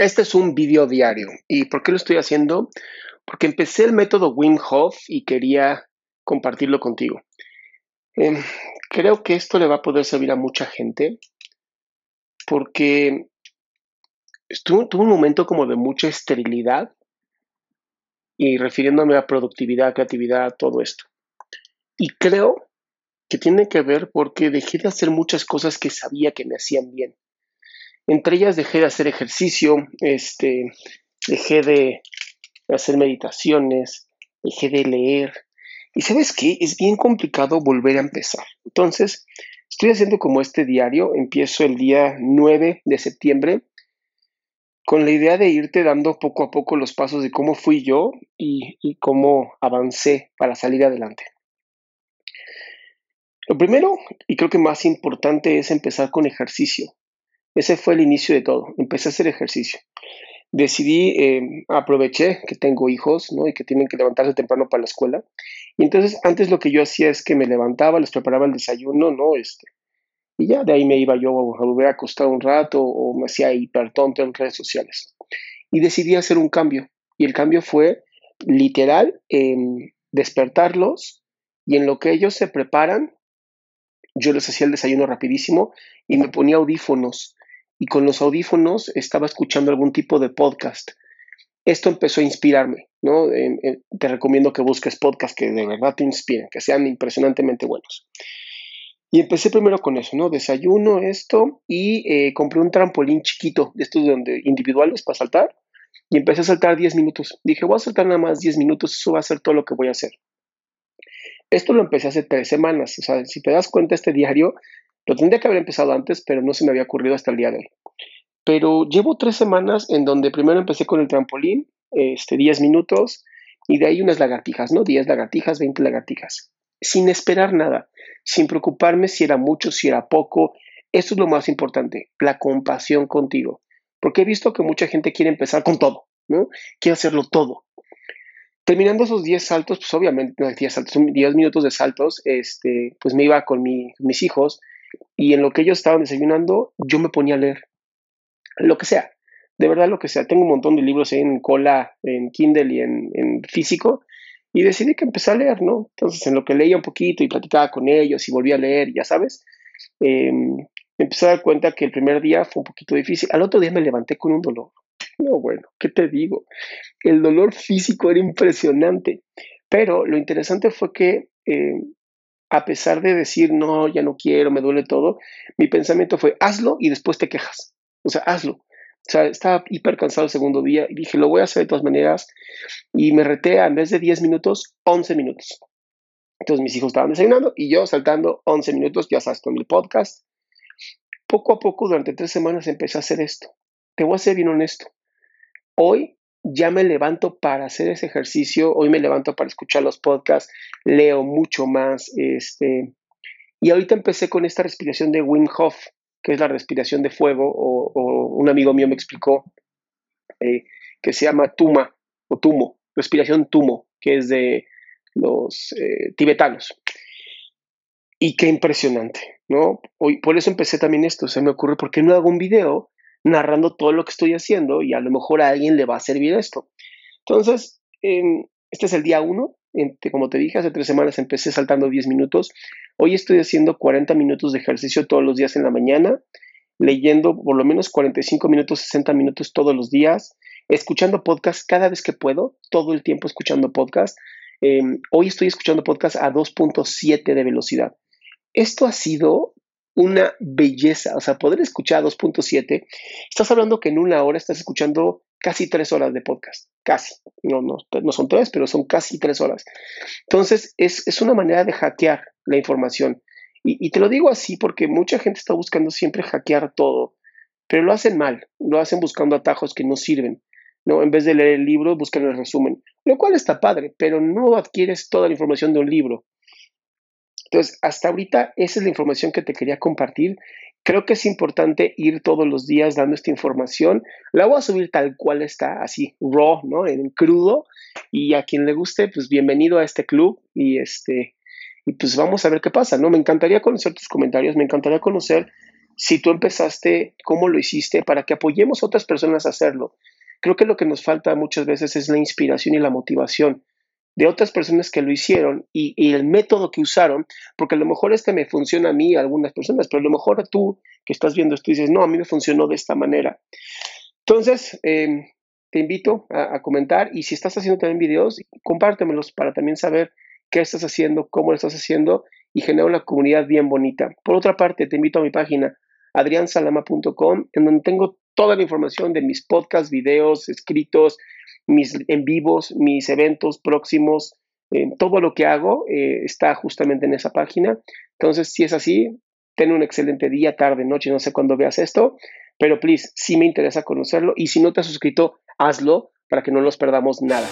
Este es un video diario. ¿Y por qué lo estoy haciendo? Porque empecé el método Wim Hof y quería compartirlo contigo. Em, creo que esto le va a poder servir a mucha gente porque tuve un momento como de mucha esterilidad y refiriéndome a productividad, creatividad, todo esto. Y creo que tiene que ver porque dejé de hacer muchas cosas que sabía que me hacían bien. Entre ellas dejé de hacer ejercicio, este, dejé de hacer meditaciones, dejé de leer. Y sabes qué, es bien complicado volver a empezar. Entonces, estoy haciendo como este diario, empiezo el día 9 de septiembre con la idea de irte dando poco a poco los pasos de cómo fui yo y, y cómo avancé para salir adelante. Lo primero, y creo que más importante, es empezar con ejercicio. Ese fue el inicio de todo. Empecé a hacer ejercicio. Decidí, eh, aproveché que tengo hijos. Y que tienen que levantarse temprano para la escuela. Y entonces, antes lo que yo hacía es que me levantaba, les preparaba el desayuno, ¿no? Este, y ya de ahí me iba yo a volver a acostar un rato o me hacía hipertonto en redes sociales. Y decidí hacer un cambio. Y el cambio fue literal en despertarlos y en lo que ellos se preparan, yo les hacía el desayuno rapidísimo y me ponía audífonos y con los audífonos estaba escuchando algún tipo de podcast. Esto empezó a inspirarme, ¿no? te recomiendo que busques podcasts que de verdad te inspiren, que sean impresionantemente buenos. Y empecé primero con eso, ¿no? Desayuno, esto, y eh, compré un trampolín chiquito, de estos donde, individuales para saltar, y empecé a saltar 10 minutos. Dije, voy a saltar nada más 10 minutos, eso va a ser todo lo que voy a hacer. Esto lo empecé hace tres semanas, o sea, si te das cuenta, este diario lo tendría que haber empezado antes, pero no se me había ocurrido hasta el día de hoy. Pero llevo tres semanas en donde primero empecé con el trampolín, este, 10 minutos, y de ahí unas lagartijas, ¿no? 10 lagartijas, 20 lagartijas. Sin esperar nada, sin preocuparme si era mucho, si era poco. Eso es lo más importante, la compasión contigo. Porque he visto que mucha gente quiere empezar con todo, ¿no? Quiere hacerlo todo. Terminando esos 10 saltos, pues obviamente, no 10 saltos, 10 minutos de saltos, este, pues me iba con mis hijos y en lo que ellos estaban desayunando, yo me ponía a leer. Lo que sea, de verdad lo que sea. Tengo un montón de libros en cola, en Kindle y en, físico, y decidí que empecé a leer, ¿no? Entonces, en lo que leía un poquito y platicaba con ellos y volví a leer, ya sabes, me empecé a dar cuenta que el primer día fue un poquito difícil. Al otro día me levanté con un dolor. No, bueno, ¿qué te digo? El dolor físico era impresionante. Pero lo interesante fue que em, a pesar de decir, no, ya no quiero, me duele todo, mi pensamiento fue, hazlo y después te quejas. O sea, hazlo. O sea, estaba hiper cansado el segundo día y dije, lo voy a hacer de todas maneras. Y me reté a, en vez de 10 minutos, 11 minutos. Entonces mis hijos estaban desayunando y yo saltando 11 minutos, ya sabes, con mi podcast. Poco a poco, durante tres semanas, empecé a hacer esto. Te voy a ser bien honesto. Hoy ya me levanto para hacer ese ejercicio, hoy me levanto para escuchar los podcasts, leo mucho más, este, y ahorita empecé con esta respiración de Wim Hof, que es la respiración de fuego, o, un amigo mío me explicó eh, que se llama Tuma, o Tumo, respiración Tumo, que es de los eh, tibetanos. Y qué impresionante, ¿no? Hoy, por eso empecé también esto, se me ocurre, ¿por qué no hago un video narrando todo lo que estoy haciendo y a lo mejor a alguien le va a servir esto. Entonces, este es el día uno. Como te dije, hace tres semanas empecé saltando 10 minutos. Hoy estoy haciendo 40 minutos de ejercicio todos los días en la mañana, leyendo por lo menos 45 minutos, 60 minutos todos los días, escuchando podcast cada vez que puedo, todo el tiempo escuchando podcast. Em, hoy estoy escuchando podcast a 2.7 de velocidad. Esto ha sido una belleza, o sea, poder escuchar a 2.7, estás hablando que en una hora estás escuchando casi tres horas de podcast, casi, no, no, no son tres, pero son casi tres horas. Entonces, es, una manera de hackear la información. Y, y, te lo digo así porque mucha gente está buscando siempre hackear todo, pero lo hacen mal, lo hacen buscando atajos que no sirven. ¿no? En vez de leer el libro, buscan el resumen, lo cual está padre, pero no adquieres toda la información de un libro. Entonces, hasta ahorita esa es la información que te quería compartir. Creo que es importante ir todos los días dando esta información. La voy a subir tal cual está, así, raw, ¿no? En crudo. Y a quien le guste, pues bienvenido a este club. Y este, y pues vamos a ver qué pasa, ¿no? Me encantaría conocer tus comentarios, me encantaría conocer si tú empezaste, cómo lo hiciste, para que apoyemos a otras personas a hacerlo. Creo que lo que nos falta muchas veces es la inspiración y la motivación de otras personas que lo hicieron y, el método que usaron, porque a lo mejor este me funciona a mí, a algunas personas, pero a lo mejor tú que estás viendo esto dices, no, a mí me funcionó de esta manera. Entonces, em, te invito a, comentar y si estás haciendo también videos, compártemelos para también saber qué estás haciendo, cómo lo estás haciendo y generar una comunidad bien bonita. Por otra parte, te invito a mi página adriansalama.com en donde tengo toda la información de mis podcasts, videos, escritos, mis en vivos, mis eventos próximos, eh, todo lo que hago eh, está justamente en esa página. Entonces, si es así, ten un excelente día, tarde, noche, no sé cuándo veas esto, pero please, sí me interesa conocerlo y si no te has suscrito, hazlo para que no nos perdamos nada.